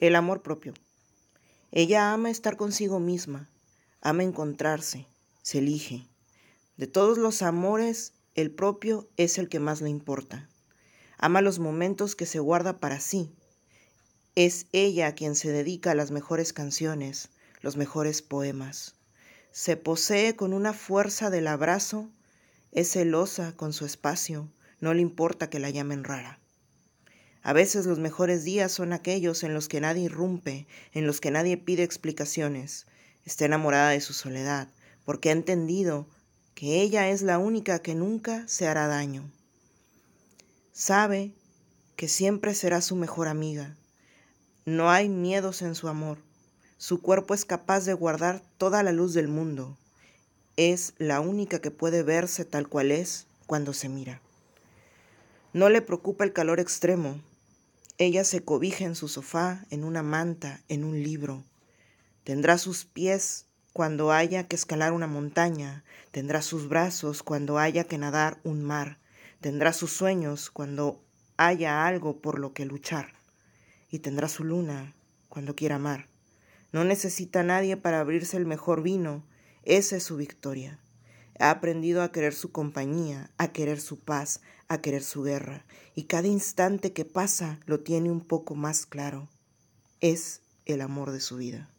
El amor propio. Ella ama estar consigo misma, ama encontrarse, se elige. De todos los amores, el propio es el que más le importa. Ama los momentos que se guarda para sí. Es ella quien se dedica a las mejores canciones, los mejores poemas. Se posee con una fuerza del abrazo, es celosa con su espacio, no le importa que la llamen rara. A veces los mejores días son aquellos en los que nadie irrumpe, en los que nadie pide explicaciones. Está enamorada de su soledad, porque ha entendido que ella es la única que nunca se hará daño. Sabe que siempre será su mejor amiga. No hay miedos en su amor. Su cuerpo es capaz de guardar toda la luz del mundo. Es la única que puede verse tal cual es cuando se mira. No le preocupa el calor extremo, ella se cobija en su sofá, en una manta, en un libro. Tendrá sus pies cuando haya que escalar una montaña, tendrá sus brazos cuando haya que nadar un mar, tendrá sus sueños cuando haya algo por lo que luchar, y tendrá su luna cuando quiera amar. No necesita nadie para abrirse el mejor vino, esa es su victoria. Ha aprendido a querer su compañía, a querer su paz, a querer su guerra, y cada instante que pasa lo tiene un poco más claro. Es el amor de su vida.